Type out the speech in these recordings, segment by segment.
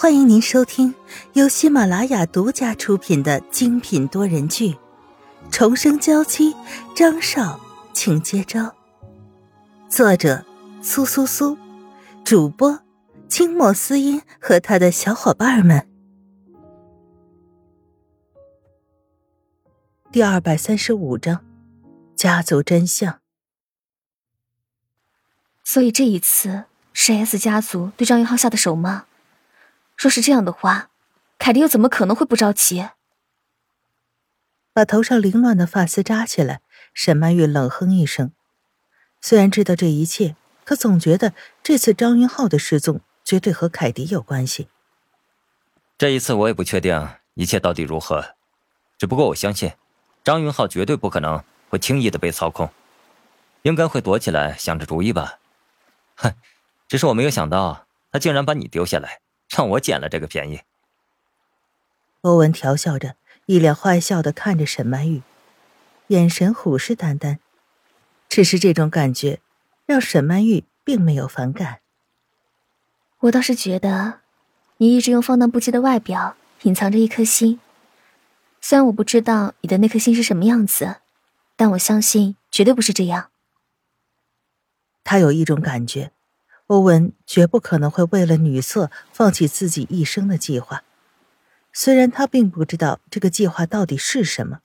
欢迎您收听由喜马拉雅独家出品的精品多人剧《重生娇妻》，张少，请接招。作者：苏苏苏，主播：清末思音和他的小伙伴们。第二百三十五章：家族真相。所以这一次是 S 家族对张云浩下的手吗？若是这样的话，凯蒂又怎么可能会不着急？把头上凌乱的发丝扎起来，沈曼玉冷哼一声。虽然知道这一切，可总觉得这次张云浩的失踪绝对和凯迪有关系。这一次我也不确定一切到底如何，只不过我相信，张云浩绝对不可能会轻易的被操控，应该会躲起来想着主意吧。哼，只是我没有想到他竟然把你丢下来。让我捡了这个便宜。欧文调笑着，一脸坏笑的看着沈曼玉，眼神虎视眈眈。只是这种感觉，让沈曼玉并没有反感。我倒是觉得，你一直用放荡不羁的外表隐藏着一颗心。虽然我不知道你的那颗心是什么样子，但我相信绝对不是这样。他有一种感觉。欧文绝不可能会为了女色放弃自己一生的计划，虽然他并不知道这个计划到底是什么，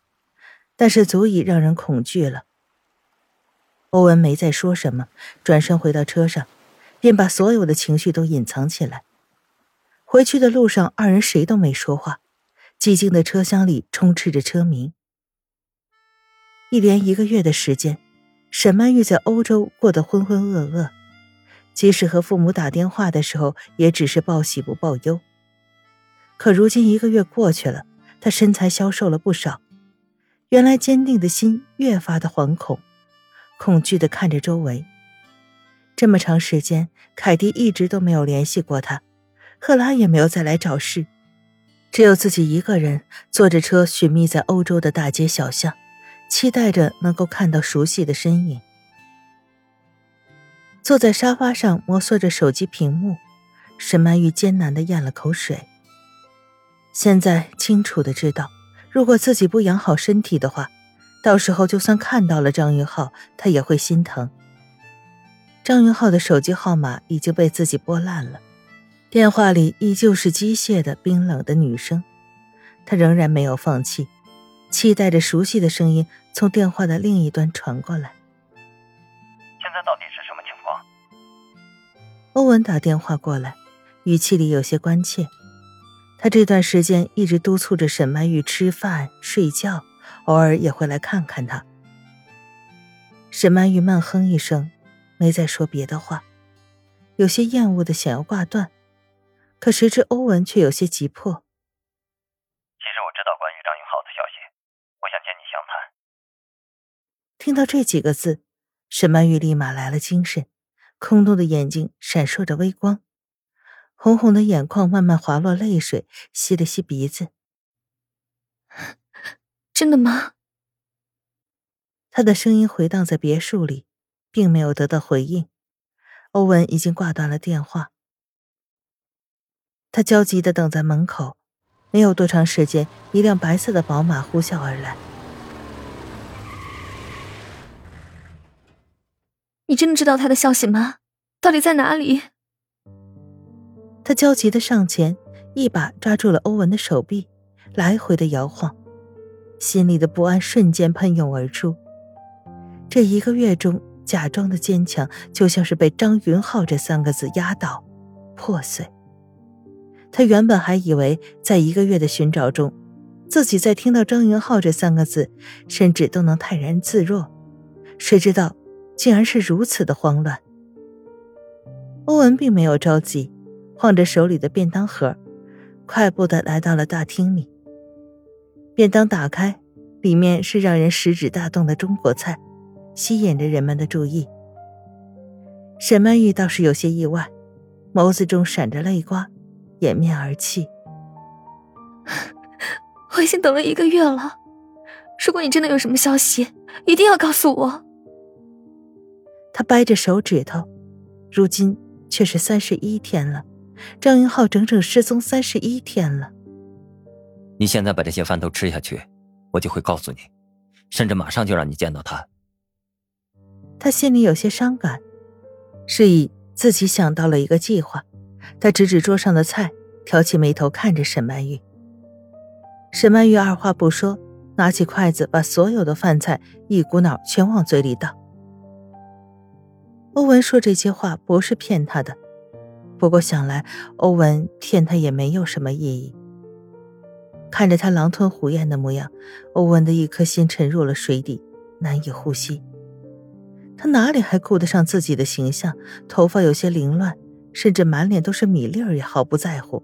但是足以让人恐惧了。欧文没再说什么，转身回到车上，便把所有的情绪都隐藏起来。回去的路上，二人谁都没说话，寂静的车厢里充斥着车鸣。一连一个月的时间，沈曼玉在欧洲过得浑浑噩噩。即使和父母打电话的时候，也只是报喜不报忧。可如今一个月过去了，他身材消瘦了不少，原来坚定的心越发的惶恐，恐惧的看着周围。这么长时间，凯蒂一直都没有联系过他，赫拉也没有再来找事，只有自己一个人坐着车寻觅在欧洲的大街小巷，期待着能够看到熟悉的身影。坐在沙发上摩挲着手机屏幕，沈曼玉艰难的咽了口水。现在清楚的知道，如果自己不养好身体的话，到时候就算看到了张云浩，他也会心疼。张云浩的手机号码已经被自己拨烂了，电话里依旧是机械的、冰冷的女声。他仍然没有放弃，期待着熟悉的声音从电话的另一端传过来。欧文打电话过来，语气里有些关切。他这段时间一直督促着沈曼玉吃饭、睡觉，偶尔也会来看看她。沈曼玉慢哼一声，没再说别的话，有些厌恶的想要挂断，可谁知欧文却有些急迫。其实我知道关于张云浩的消息，我想见你详谈。听到这几个字，沈曼玉立马来了精神。空洞的眼睛闪烁着微光，红红的眼眶慢慢滑落泪水，吸了吸鼻子。真的吗？他的声音回荡在别墅里，并没有得到回应。欧文已经挂断了电话，他焦急的等在门口。没有多长时间，一辆白色的宝马呼啸而来。你真的知道他的消息吗？到底在哪里？他焦急的上前，一把抓住了欧文的手臂，来回的摇晃，心里的不安瞬间喷涌而出。这一个月中假装的坚强，就像是被张云浩这三个字压倒、破碎。他原本还以为，在一个月的寻找中，自己在听到张云浩这三个字，甚至都能泰然自若，谁知道。竟然是如此的慌乱。欧文并没有着急，晃着手里的便当盒，快步的来到了大厅里。便当打开，里面是让人食指大动的中国菜，吸引着人们的注意。沈曼玉倒是有些意外，眸子中闪着泪光，掩面而泣。我已经等了一个月了，如果你真的有什么消息，一定要告诉我。他掰着手指头，如今却是三十一天了，张云浩整整失踪三十一天了。你现在把这些饭都吃下去，我就会告诉你，甚至马上就让你见到他。他心里有些伤感，是以自己想到了一个计划。他指指桌上的菜，挑起眉头看着沈曼玉。沈曼玉二话不说，拿起筷子，把所有的饭菜一股脑全往嘴里倒。欧文说这些话不是骗他的，不过想来欧文骗他也没有什么意义。看着他狼吞虎咽的模样，欧文的一颗心沉入了水底，难以呼吸。他哪里还顾得上自己的形象？头发有些凌乱，甚至满脸都是米粒儿，也毫不在乎，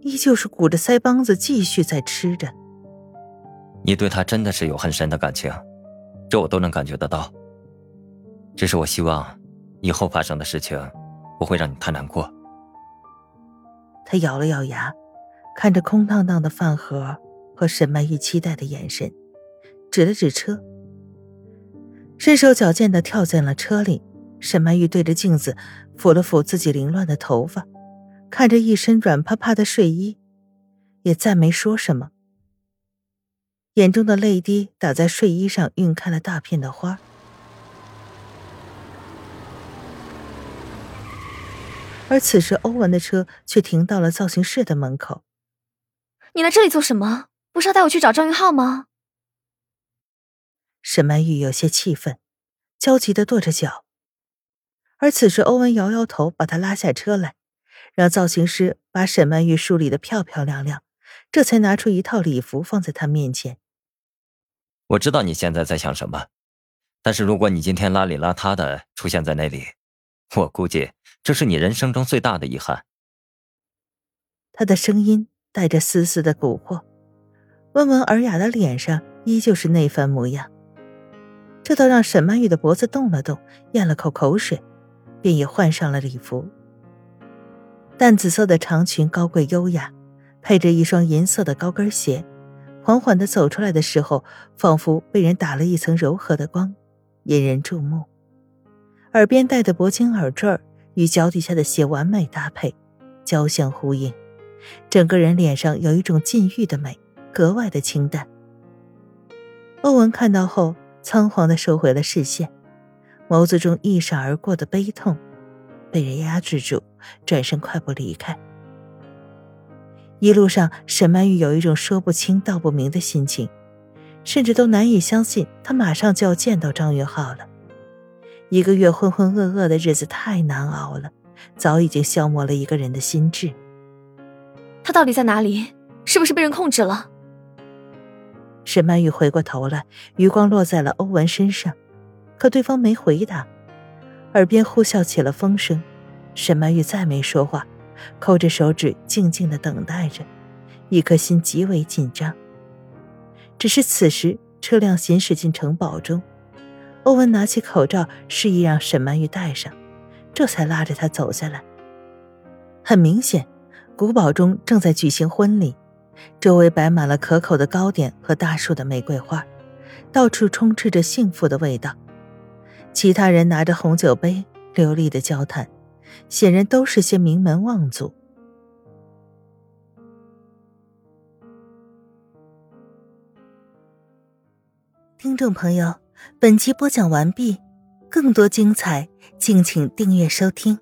依旧是鼓着腮帮子继续在吃着。你对他真的是有很深的感情，这我都能感觉得到。只是我希望。以后发生的事情不会让你太难过。他咬了咬牙，看着空荡荡的饭盒和沈曼玉期待的眼神，指了指车，身手矫健的跳进了车里。沈曼玉对着镜子抚了抚自己凌乱的头发，看着一身软趴趴的睡衣，也再没说什么，眼中的泪滴打在睡衣上，晕开了大片的花。而此时，欧文的车却停到了造型室的门口。你来这里做什么？不是要带我去找张云浩吗？沈曼玉有些气愤，焦急的跺着脚。而此时，欧文摇摇头，把他拉下车来，让造型师把沈曼玉梳理的漂漂亮亮，这才拿出一套礼服放在他面前。我知道你现在在想什么，但是如果你今天邋里邋遢的出现在那里，我估计。这是你人生中最大的遗憾。他的声音带着丝丝的蛊惑，温文尔雅的脸上依旧是那番模样。这倒让沈曼玉的脖子动了动，咽了口口水，便也换上了礼服。淡紫色的长裙高贵优雅，配着一双银色的高跟鞋，缓缓的走出来的时候，仿佛被人打了一层柔和的光，引人注目。耳边戴的铂金耳坠。与脚底下的鞋完美搭配，交相呼应，整个人脸上有一种禁欲的美，格外的清淡。欧文看到后，仓皇的收回了视线，眸子中一闪而过的悲痛，被人压制住，转身快步离开。一路上，沈曼玉有一种说不清道不明的心情，甚至都难以相信，她马上就要见到张云浩了。一个月浑浑噩噩的日子太难熬了，早已经消磨了一个人的心智。他到底在哪里？是不是被人控制了？沈曼玉回过头来，余光落在了欧文身上，可对方没回答，耳边呼啸起了风声。沈曼玉再没说话，抠着手指，静静的等待着，一颗心极为紧张。只是此时，车辆行驶进城堡中。欧文拿起口罩，示意让沈曼玉戴上，这才拉着她走下来。很明显，古堡中正在举行婚礼，周围摆满了可口的糕点和大束的玫瑰花，到处充斥着幸福的味道。其他人拿着红酒杯，流利的交谈，显然都是些名门望族。听众朋友。本集播讲完毕，更多精彩，敬请订阅收听。